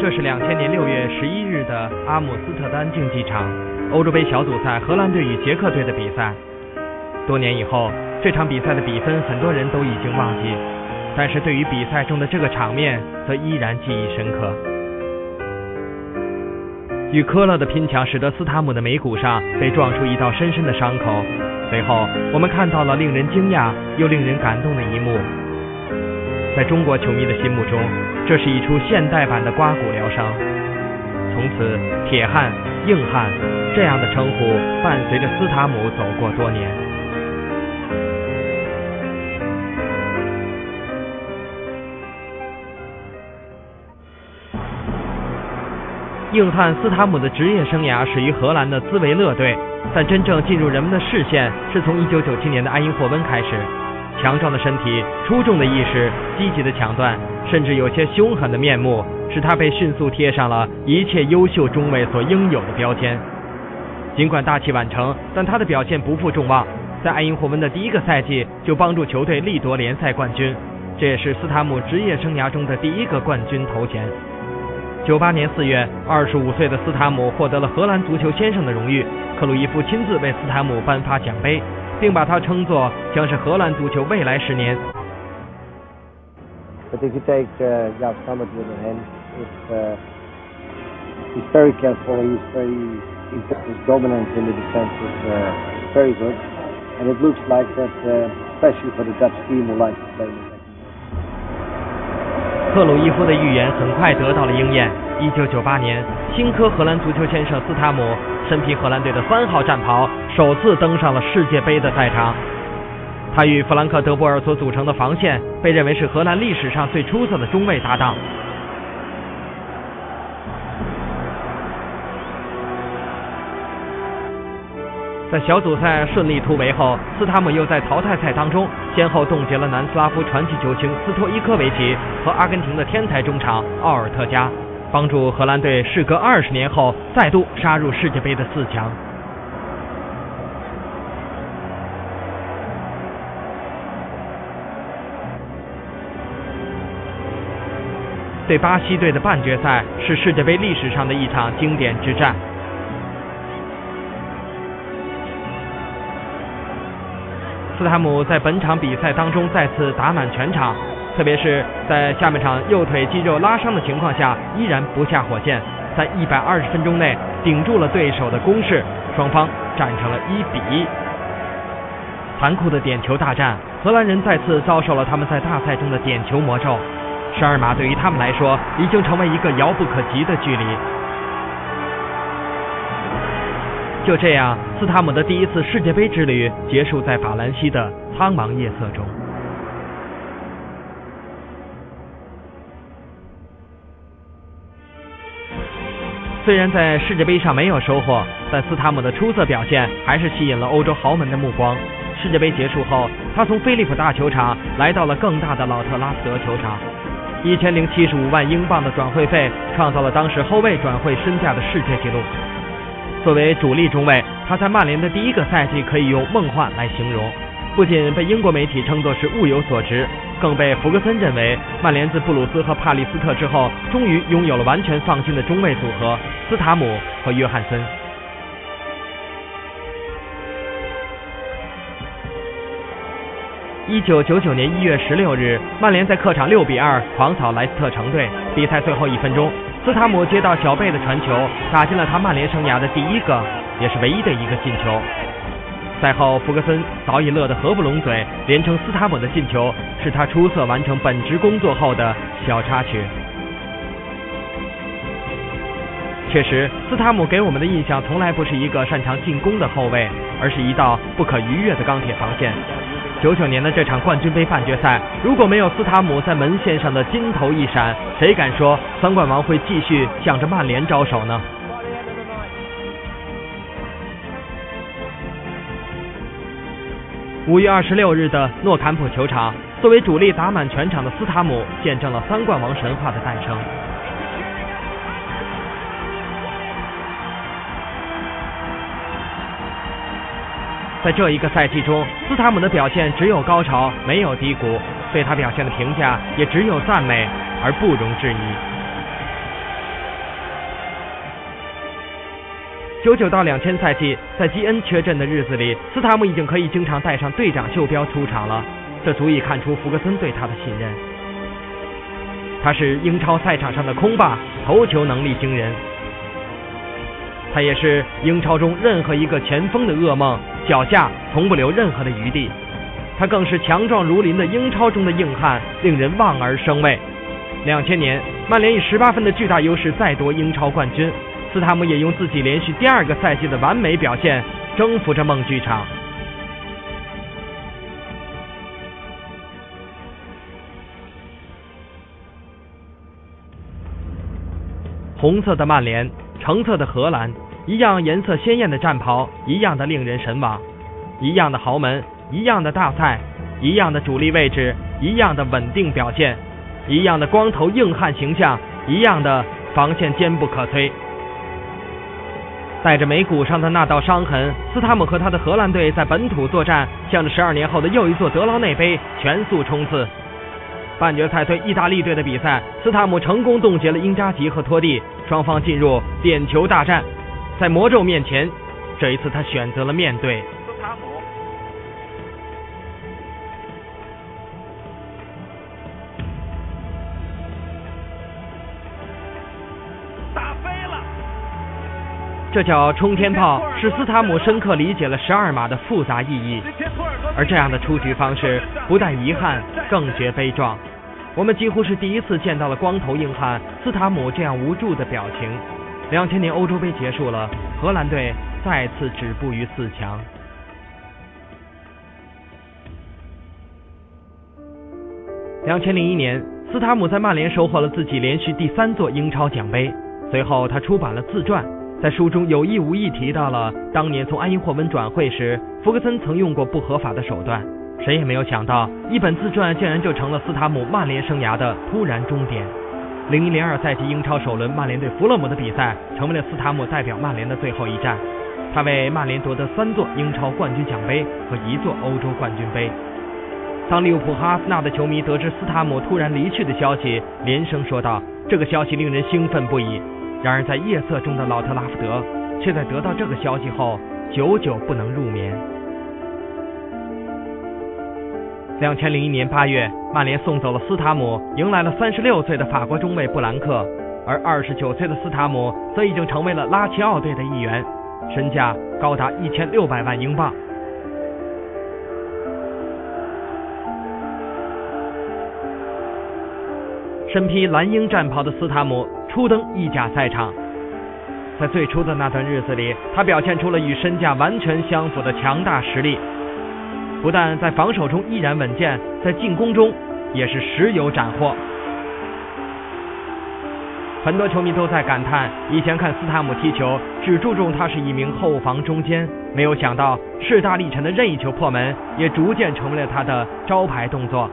这是两千年六月十一日的阿姆斯特丹竞技场，欧洲杯小组赛荷兰队与捷克队的比赛。多年以后，这场比赛的比分很多人都已经忘记，但是对于比赛中的这个场面，则依然记忆深刻。与科勒的拼抢，使得斯塔姆的眉骨上被撞出一道深深的伤口。随后，我们看到了令人惊讶又令人感动的一幕。在中国球迷的心目中，这是一出现代版的刮骨疗伤。从此，铁汉、硬汉这样的称呼伴随着斯塔姆走过多年。硬汉斯塔姆的职业生涯始于荷兰的兹维勒队，但真正进入人们的视线是从1997年的埃因霍温开始。强壮的身体、出众的意识、积极的抢断，甚至有些凶狠的面目，使他被迅速贴上了一切优秀中卫所应有的标签。尽管大器晚成，但他的表现不负众望，在埃因霍温的第一个赛季就帮助球队力夺联赛冠军，这也是斯塔姆职业生涯中的第一个冠军头衔。九八年四月，二十五岁的斯塔姆获得了荷兰足球先生的荣誉，克鲁伊夫亲自为斯塔姆颁发奖杯。并把它称作将是荷兰足球未来十年。But if you take uh, Jaap Sammet with him, it's, uh, he's very careful. He's very he's, his dominance in the defense is uh, very good, and it looks like that, uh, especially for the Dutch team who like to play in the second. 克鲁伊夫的预言很快得到了应验。1998年，新科荷兰足球先生斯塔姆身披荷兰队的三号战袍，首次登上了世界杯的赛场。他与弗兰克·德波尔所组成的防线被认为是荷兰历史上最出色的中卫搭档。在小组赛顺利突围后，斯塔姆又在淘汰赛当中先后冻结了南斯拉夫传奇球星斯托伊科维奇和阿根廷的天才中场奥尔特加。帮助荷兰队事隔二十年后再度杀入世界杯的四强。对巴西队的半决赛是世界杯历史上的一场经典之战。斯塔姆在本场比赛当中再次打满全场。特别是在下半场右腿肌肉拉伤的情况下，依然不下火线，在一百二十分钟内顶住了对手的攻势，双方战成了一比一。残酷的点球大战，荷兰人再次遭受了他们在大赛中的点球魔咒。十二码对于他们来说，已经成为一个遥不可及的距离。就这样，斯塔姆的第一次世界杯之旅结束在法兰西的苍茫夜色中。虽然在世界杯上没有收获，但斯塔姆的出色表现还是吸引了欧洲豪门的目光。世界杯结束后，他从菲利普大球场来到了更大的老特拉福德球场，一千零七十五万英镑的转会费创造了当时后卫转会身价的世界纪录。作为主力中卫，他在曼联的第一个赛季可以用梦幻来形容。不仅被英国媒体称作是物有所值，更被弗格森认为曼联自布鲁斯和帕利斯特之后，终于拥有了完全放心的中卫组合斯塔姆和约翰森。一九九九年一月十六日，曼联在客场六比二狂扫莱斯特城队。比赛最后一分钟，斯塔姆接到小贝的传球，打进了他曼联生涯的第一个，也是唯一的一个进球。赛后，福格森早已乐得合不拢嘴，连称斯塔姆的进球是他出色完成本职工作后的小插曲。确实，斯塔姆给我们的印象从来不是一个擅长进攻的后卫，而是一道不可逾越的钢铁防线。九九年的这场冠军杯半决赛，如果没有斯塔姆在门线上的金头一闪，谁敢说三冠王会继续向着曼联招手呢？五月二十六日的诺坎普球场，作为主力打满全场的斯塔姆，见证了三冠王神话的诞生。在这一个赛季中，斯塔姆的表现只有高潮，没有低谷，对他表现的评价也只有赞美，而不容置疑。九九到两千赛季，在基恩缺阵的日子里，斯塔姆已经可以经常带上队长袖标出场了，这足以看出福格森对他的信任。他是英超赛场上的空霸，头球能力惊人。他也是英超中任何一个前锋的噩梦，脚下从不留任何的余地。他更是强壮如林的英超中的硬汉，令人望而生畏。两千年，曼联以十八分的巨大优势再夺英超冠军。斯塔姆也用自己连续第二个赛季的完美表现征服着梦剧场。红色的曼联，橙色的荷兰，一样颜色鲜艳的战袍，一样的令人神往，一样的豪门，一样的大赛，一样的主力位置，一样的稳定表现，一样的光头硬汉形象，一样的防线坚不可摧。带着眉骨上的那道伤痕，斯塔姆和他的荷兰队在本土作战，向着十二年后的又一座德劳内杯全速冲刺。半决赛对意大利队的比赛，斯塔姆成功冻结了英扎吉和托蒂，双方进入点球大战。在魔咒面前，这一次他选择了面对。这叫冲天炮，使斯塔姆深刻理解了十二码的复杂意义。而这样的出局方式，不但遗憾，更觉悲壮。我们几乎是第一次见到了光头硬汉斯塔姆这样无助的表情。两千年欧洲杯结束了，荷兰队再次止步于四强。两千零一年，斯塔姆在曼联收获了自己连续第三座英超奖杯。随后，他出版了自传。在书中有意无意提到了当年从埃因霍温转会时，福格森曾用过不合法的手段。谁也没有想到，一本自传竟然就成了斯塔姆曼联生涯的突然终点。零一零二赛季英超首轮曼联对弗勒姆的比赛，成为了斯塔姆代表曼联的最后一战。他为曼联夺得三座英超冠军奖杯和一座欧洲冠军杯。当利物浦和阿森纳的球迷得知斯塔姆突然离去的消息，连声说道：“这个消息令人兴奋不已。”然而，在夜色中的老特拉福德，却在得到这个消息后，久久不能入眠。两千零一年八月，曼联送走了斯塔姆，迎来了三十六岁的法国中卫布兰克，而二十九岁的斯塔姆则已经成为了拉齐奥队的一员，身价高达一千六百万英镑。身披蓝鹰战袍的斯塔姆。初登意甲赛场，在最初的那段日子里，他表现出了与身价完全相符的强大实力。不但在防守中依然稳健，在进攻中也是时有斩获。很多球迷都在感叹，以前看斯塔姆踢球只注重他是一名后防中坚，没有想到势大力沉的任意球破门也逐渐成为了他的招牌动作。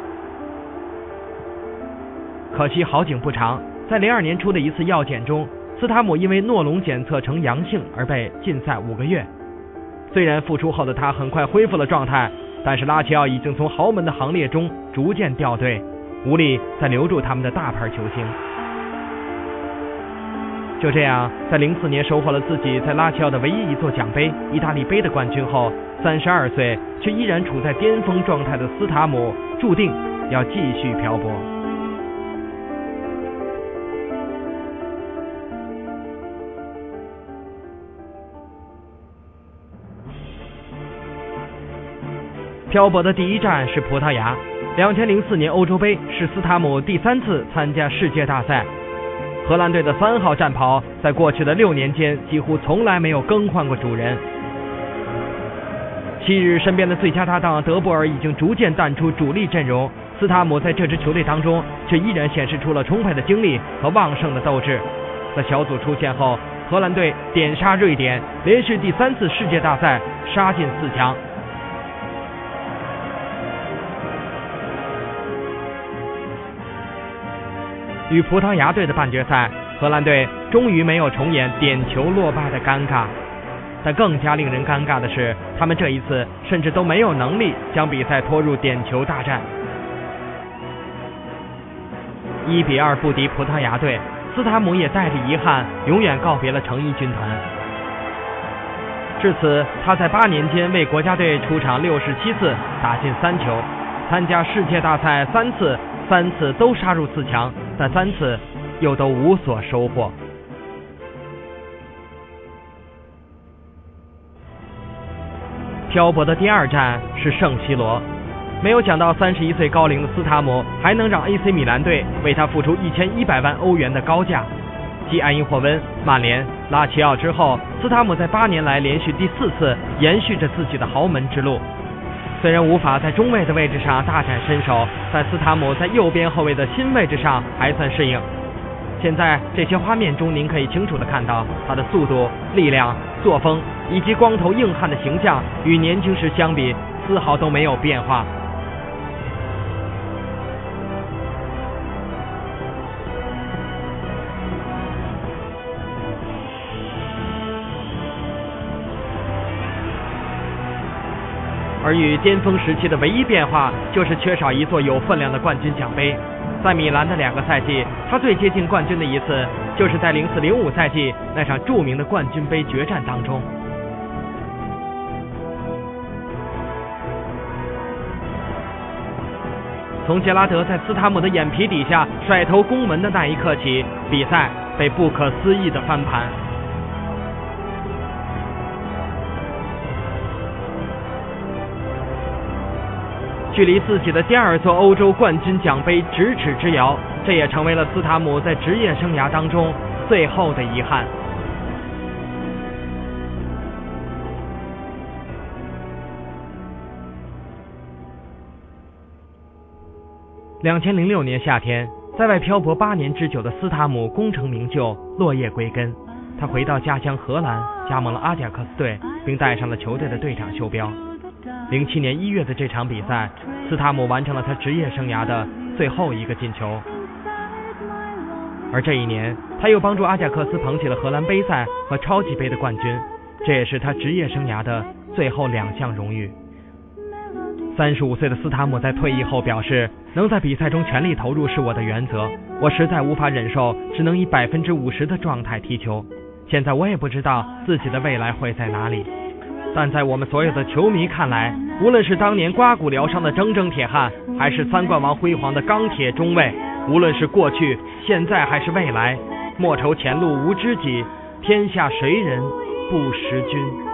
可惜好景不长。在零二年初的一次药检中，斯塔姆因为诺龙检测呈阳性而被禁赛五个月。虽然复出后的他很快恢复了状态，但是拉齐奥已经从豪门的行列中逐渐掉队，无力再留住他们的大牌球星。就这样，在零四年收获了自己在拉齐奥的唯一一座奖杯——意大利杯的冠军后，三十二岁却依然处在巅峰状态的斯塔姆，注定要继续漂泊。漂泊的第一站是葡萄牙。两千零四年欧洲杯是斯塔姆第三次参加世界大赛。荷兰队的三号战袍在过去的六年间几乎从来没有更换过主人。昔日身边的最佳搭档德布尔已经逐渐淡出主力阵容，斯塔姆在这支球队当中却依然显示出了充沛的精力和旺盛的斗志。在小组出线后，荷兰队点杀瑞典，连续第三次世界大赛杀进四强。与葡萄牙队的半决赛，荷兰队终于没有重演点球落败的尴尬。但更加令人尴尬的是，他们这一次甚至都没有能力将比赛拖入点球大战。一比二不敌葡萄牙队，斯塔姆也带着遗憾，永远告别了成衣军团。至此，他在八年间为国家队出场六十七次，打进三球，参加世界大赛三次，三次都杀入四强，但三次又都无所收获。漂泊的第二站是圣西罗，没有想到三十一岁高龄的斯塔姆还能让 AC 米兰队为他付出一千一百万欧元的高价。继埃因霍温、曼联、拉齐奥之后，斯塔姆在八年来连续第四次延续着自己的豪门之路。虽然无法在中卫的位置上大展身手，但斯塔姆在右边后卫的新位置上还算适应。现在这些画面中，您可以清楚地看到他的速度、力量、作风以及光头硬汉的形象，与年轻时相比丝毫都没有变化。而与巅峰时期的唯一变化，就是缺少一座有分量的冠军奖杯。在米兰的两个赛季，他最接近冠军的一次，就是在零四零五赛季那场著名的冠军杯决战当中。从杰拉德在斯塔姆的眼皮底下甩头攻门的那一刻起，比赛被不可思议的翻盘。距离自己的第二座欧洲冠军奖杯咫尺之遥，这也成为了斯塔姆在职业生涯当中最后的遗憾。两千零六年夏天，在外漂泊八年之久的斯塔姆功成名就，落叶归根，他回到家乡荷兰，加盟了阿贾克斯队，并戴上了球队的队长袖标。零七年一月的这场比赛，斯塔姆完成了他职业生涯的最后一个进球。而这一年，他又帮助阿贾克斯捧起了荷兰杯赛和超级杯的冠军，这也是他职业生涯的最后两项荣誉。三十五岁的斯塔姆在退役后表示：“能在比赛中全力投入是我的原则，我实在无法忍受只能以百分之五十的状态踢球。现在我也不知道自己的未来会在哪里。”但在我们所有的球迷看来，无论是当年刮骨疗伤的铮铮铁汉，还是三冠王辉煌的钢铁中卫，无论是过去、现在还是未来，莫愁前路无知己，天下谁人不识君。